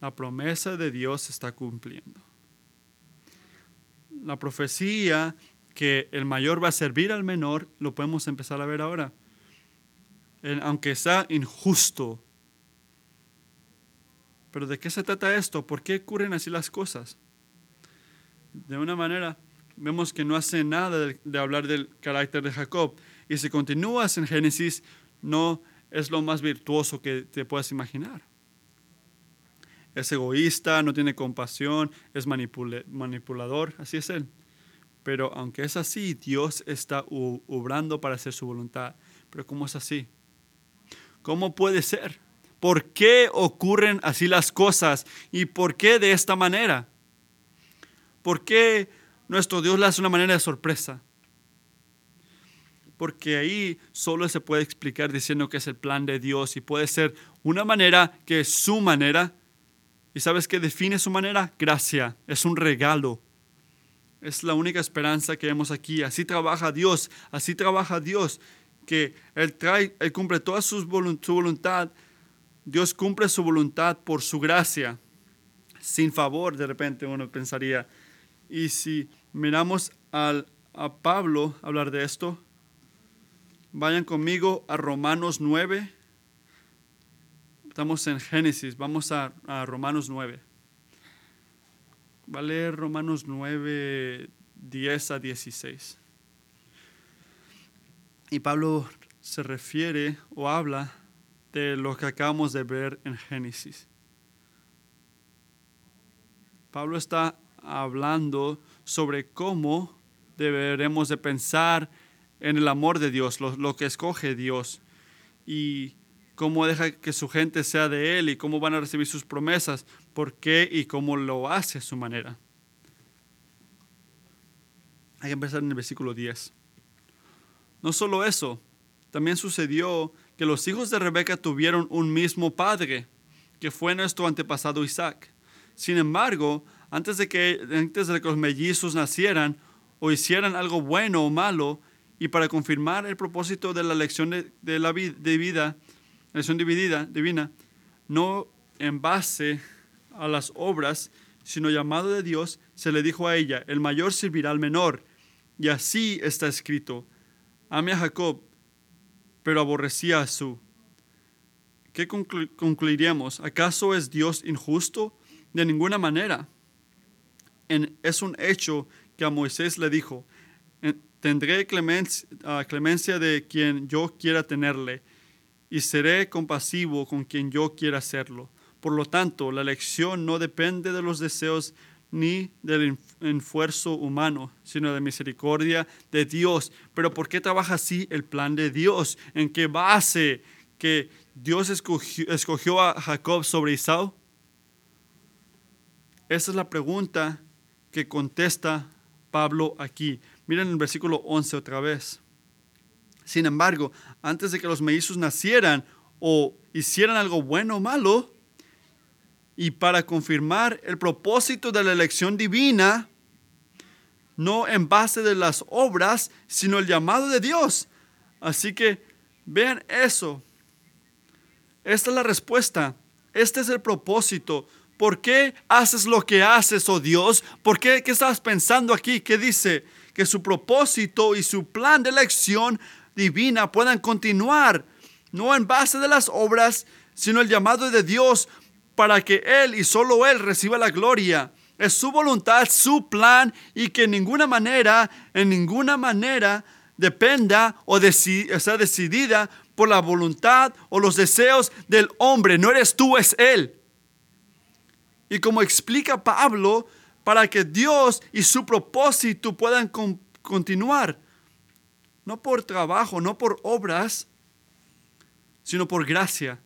la promesa de Dios se está cumpliendo. La profecía que el mayor va a servir al menor, lo podemos empezar a ver ahora. Aunque sea injusto. Pero ¿de qué se trata esto? ¿Por qué ocurren así las cosas? De una manera, vemos que no hace nada de, de hablar del carácter de Jacob. Y si continúas en Génesis, no es lo más virtuoso que te puedas imaginar. Es egoísta, no tiene compasión, es manipulador, así es él. Pero aunque es así, Dios está obrando para hacer su voluntad. Pero ¿cómo es así? ¿Cómo puede ser? ¿Por qué ocurren así las cosas? ¿Y por qué de esta manera? ¿Por qué nuestro Dios le hace una manera de sorpresa? Porque ahí solo se puede explicar diciendo que es el plan de Dios y puede ser una manera que es su manera. ¿Y sabes qué define su manera? Gracia, es un regalo. Es la única esperanza que vemos aquí. Así trabaja Dios, así trabaja Dios, que Él, trae, él cumple toda su voluntad Dios cumple su voluntad por su gracia. Sin favor, de repente uno pensaría. Y si miramos al, a Pablo hablar de esto, vayan conmigo a Romanos 9. Estamos en Génesis, vamos a, Romanos 9. Va a leer Romanos 9, 10 a 16. Y Pablo se refiere o habla de lo que acabamos de ver en Génesis. Pablo está hablando sobre cómo deberemos de pensar en el amor de Dios, lo, que escoge Dios y cómo deja que su gente sea de Él y cómo van a recibir sus promesas, por qué y cómo lo hace a su manera. Hay que empezar en el versículo 10. No solo eso, también sucedió que los hijos de Rebeca tuvieron un mismo padre, que fue nuestro antepasado Isaac. Sin embargo, antes de que, antes de que los mellizos nacieran o hicieran algo bueno o malo, y para confirmar el propósito de la elección de, la vida, elección dividida, divina, no en base a las obras, sino llamado de Dios, se le dijo a ella, el mayor servirá al menor. Y así está escrito, ame a Jacob, pero aborrecía a su. ¿Qué concluiríamos? ¿Acaso es Dios injusto? De ninguna manera. es un hecho que a Moisés le dijo, tendré clemencia, ah, clemencia de quien yo quiera tenerle y seré compasivo con quien yo quiera hacerlo. Por lo tanto, la elección no depende de los deseos ni del esfuerzo humano, sino de misericordia de Dios. Pero ¿por qué trabaja así el plan de Dios? ¿En qué base que Dios escogió, escogió a Jacob sobre Isaú? Esa es la pregunta que contesta Pablo aquí. Miren el versículo 11 otra vez. Sin embargo, antes de que los mellizos nacieran o hicieran algo bueno o malo, y para confirmar el propósito de la elección divina, no en base de las obras, sino el llamado de Dios. Así que vean eso. Esta es la respuesta. Este es el propósito. ¿Por qué haces lo que haces, oh Dios? ¿Por qué? ¿Qué estás pensando aquí? ¿Qué dice? Que su propósito y su plan de elección divina puedan continuar, no en base de las obras, sino el llamado de Dios para que Él y solo Él reciba la gloria. Es su voluntad, su plan y que en ninguna manera, en ninguna manera dependa o, sea decidida por la voluntad o los deseos del hombre. No eres tú, es Él. Y como explica Pablo, para que Dios y su propósito puedan continuar, no por trabajo, no por obras, sino por gracia,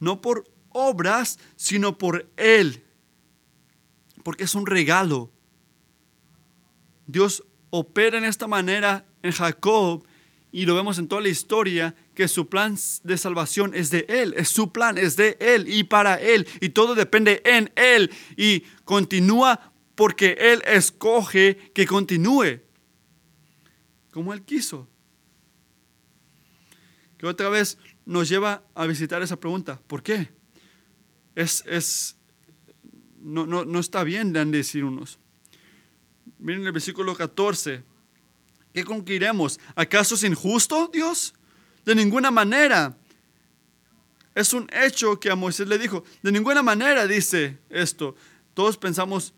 no por obras, sino por Él. Porque es un regalo. Dios opera en esta manera en Jacob y lo vemos en toda la historia que su plan de salvación es de Él, es su plan, es de Él y para Él y todo depende en Él y continúa porque Él escoge que continúe como Él quiso. Que otra vez nos lleva a visitar esa pregunta, ¿por qué? es, es no, no, no, está bien de decir unos. Miren el versículo 14. ¿Qué concluiremos? ¿Acaso es injusto Dios? De ninguna manera. Es un hecho que a Moisés le dijo. De ninguna manera dice esto. Todos pensamos,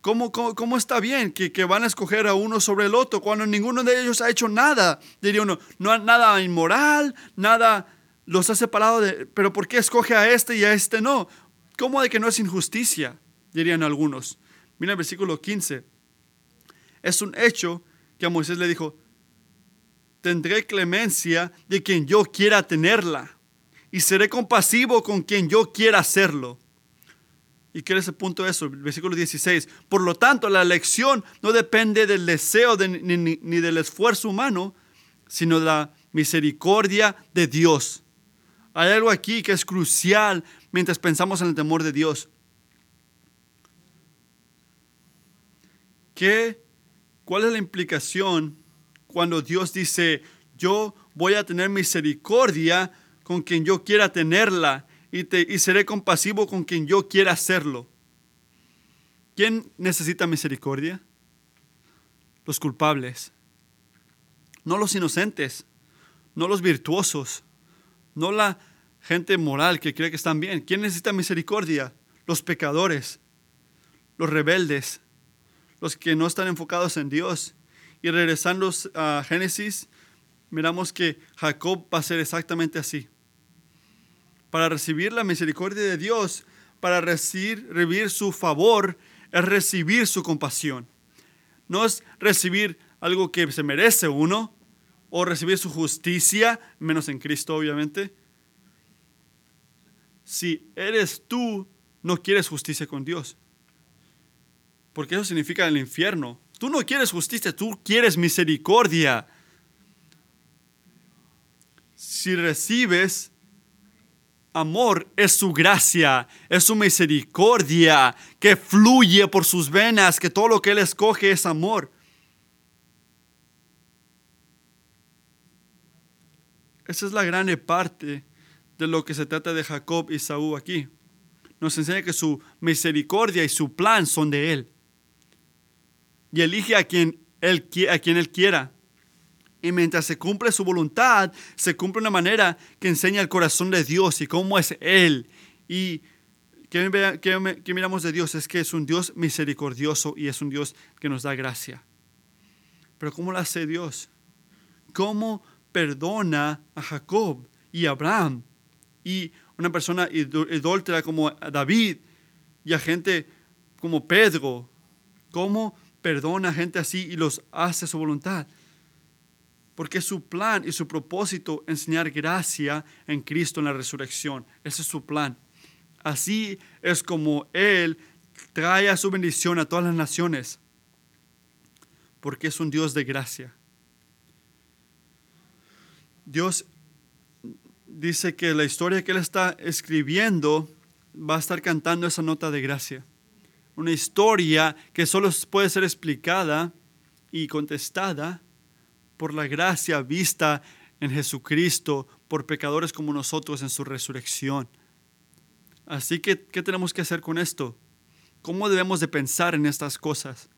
¿cómo, cómo, está bien que, que, van a escoger a uno sobre el otro cuando ninguno de ellos ha hecho nada? Diría uno, no nada inmoral, nada los ha separado de, pero ¿por qué escoge a este y a este no? ¿Cómo de que no es injusticia? Dirían algunos. Mira el versículo 15. Es un hecho que a Moisés le dijo, tendré clemencia de quien yo quiera tenerla y seré compasivo con quien yo quiera hacerlo. ¿Y qué es el punto de eso? Versículo 16. Por lo tanto, la elección no depende del deseo ni, del esfuerzo humano, sino de la misericordia de Dios hay algo aquí que es crucial mientras pensamos en el temor de Dios. ¿Qué, ¿Cuál es la implicación cuando Dios dice, yo voy a tener misericordia con quien yo quiera tenerla y, te, y seré compasivo con quien yo quiera hacerlo. ¿Quién necesita misericordia? Los culpables, no los inocentes, no los virtuosos, no la gente moral que cree que están bien. ¿Quién necesita misericordia? Los pecadores, los rebeldes, los que no están enfocados en Dios. Y regresando a Génesis, miramos que Jacob va a ser exactamente así. Para recibir la misericordia de Dios, para recibir, su favor, es recibir su compasión. No es recibir algo que se merece uno o recibir su justicia, menos en Cristo obviamente. Si eres tú, no quieres justicia con Dios. Porque eso significa el infierno. Tú no quieres justicia, tú quieres misericordia. Si recibes amor, es su gracia, es su misericordia que fluye por sus venas, que todo lo que Él escoge es amor. Esa es la gran parte de lo que se trata de Jacob y Saúl aquí. Nos enseña que su misericordia y su plan son de Él y elige a quien él, quiera. Y mientras se cumple su voluntad, se cumple una manera que enseña el corazón de Dios y cómo es Él. Y que, miramos de Dios es que es un Dios misericordioso y es un Dios que nos da gracia. Pero ¿cómo lo hace Dios? ¿Cómo perdona a Jacob y a Abraham y una persona idólatra como David y a gente como Pedro? ¿Cómo perdona a gente así y los hace su voluntad. Porque su plan y su propósito enseñar gracia en Cristo en la resurrección. Ese es su plan. Así es como Él trae a su bendición a todas las naciones. Porque es un Dios de gracia. Dios dice que la historia que Él está escribiendo va a estar cantando esa nota de gracia una historia que solo puede ser explicada y contestada por la gracia vista en Jesucristo por pecadores como nosotros en su resurrección. Así que, ¿qué tenemos que hacer con esto? ¿Cómo debemos de pensar en estas cosas?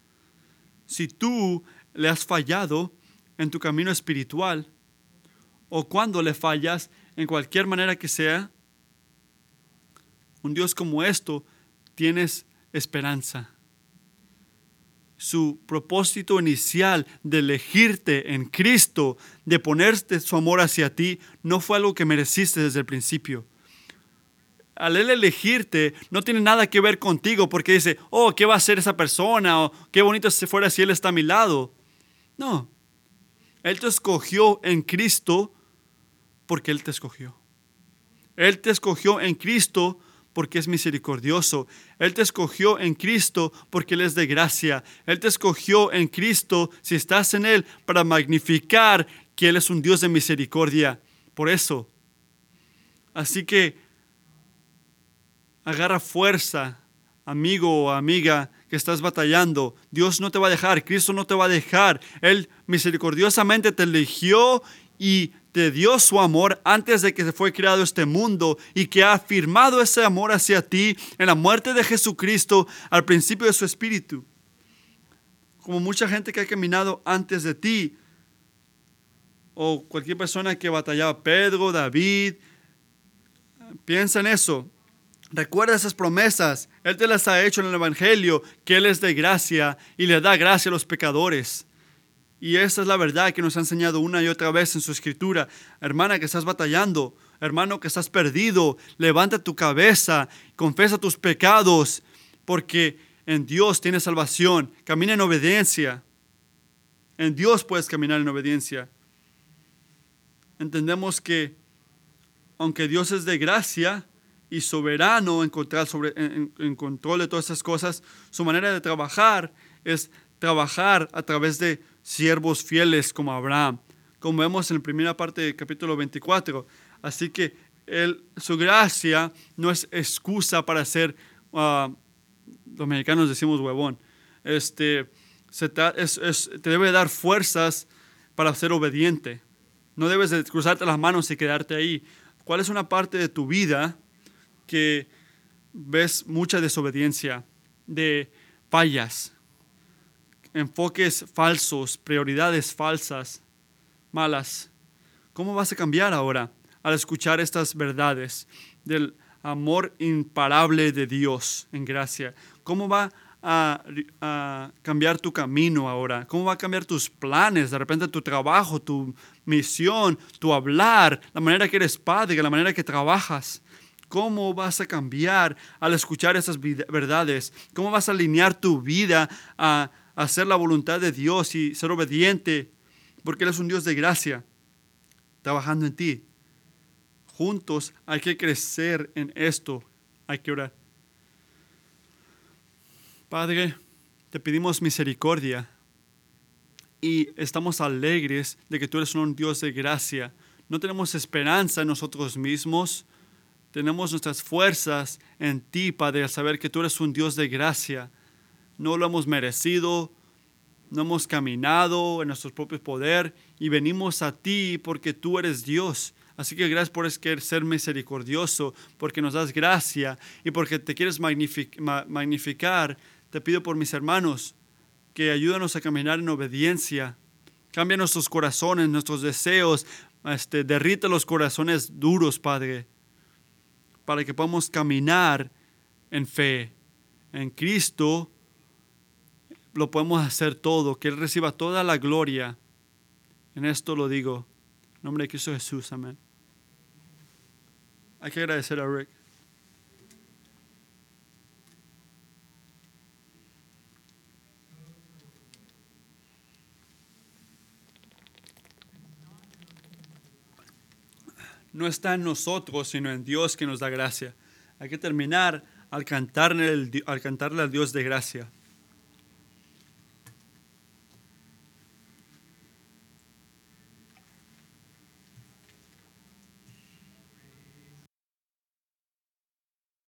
Si tú le has fallado en tu camino espiritual, o cuando le fallas en cualquier manera que sea, un Dios como esto tienes esperanza. Su propósito inicial de elegirte en Cristo, de ponerte su amor hacia ti, no fue algo que mereciste desde el principio. Al él elegirte, no tiene nada que ver contigo porque dice, oh, ¿qué va a hacer esa persona? O qué bonito si fuera si él está a mi lado. No. Él te escogió en Cristo porque Él te escogió. Él te escogió en Cristo porque es misericordioso. Él te escogió en Cristo porque Él es de gracia. Él te escogió en Cristo, si estás en Él, para magnificar que Él es un Dios de misericordia. Por eso. Así que agarra fuerza, amigo o amiga que estás batallando. Dios no te va a dejar, Cristo no te va a dejar. Él misericordiosamente te eligió y te dio su amor antes de que se fue creado este mundo y que ha afirmado ese amor hacia ti en la muerte de Jesucristo al principio de su espíritu. Como mucha gente que ha caminado antes de ti, o cualquier persona que batallaba, Pedro, David, piensa en eso. Recuerda esas promesas. Él te las ha hecho en el Evangelio, que Él es de gracia y le da gracia a los pecadores. Y esa es la verdad que nos ha enseñado una y otra vez en su escritura. Hermana que estás batallando, hermano que estás perdido, levanta tu cabeza, confesa tus pecados, porque en Dios tienes salvación. Camina en obediencia. En Dios puedes caminar en obediencia. Entendemos que aunque Dios es de gracia y soberano en, sobre, en control de todas esas cosas, su manera de trabajar es trabajar a través de siervos fieles como Abraham, como vemos en la primera parte del capítulo 24. Así que su gracia no es excusa para ser, uh, los mexicanos decimos huevón, este, te debe dar fuerzas para ser obediente. No debes de cruzarte las manos y quedarte ahí. ¿Cuál es una parte de tu vida que ves mucha desobediencia, de fallas, enfoques falsos, prioridades falsas, malas? ¿Cómo vas a cambiar ahora al escuchar estas verdades del amor imparable de Dios en gracia? ¿Cómo va a, cambiar tu camino ahora? ¿Cómo va a cambiar tus planes? De repente tu trabajo, tu misión, tu hablar, la manera que eres padre, la manera que trabajas. ¿Cómo vas a cambiar al escuchar esas verdades? ¿Cómo vas a alinear tu vida a hacer la voluntad de Dios y ser obediente? Porque Él es un Dios de gracia, trabajando en ti. Juntos hay que crecer en esto, hay que orar. Padre, te pedimos misericordia y estamos alegres de que tú eres un Dios de gracia. No tenemos esperanza en nosotros mismos, tenemos nuestras fuerzas en ti, Padre, al saber que tú eres un Dios de gracia. No lo hemos merecido, no hemos caminado en nuestro propio poder y venimos a ti porque tú eres Dios. Así que gracias por ser misericordioso, porque nos das gracia y porque te quieres magnificar te pido por mis hermanos que ayúdanos a caminar en obediencia. Cambia nuestros corazones, nuestros deseos. Este, derrite los corazones duros, Padre, para que podamos caminar en fe. En Cristo lo podemos hacer todo, que Él reciba toda la gloria. En esto lo digo. En nombre de Cristo Jesús, amén. Hay que agradecer a Rick. no está en nosotros, sino en Dios que nos da gracia. Hay que terminar al cantarle, al cantarle al Dios de gracia.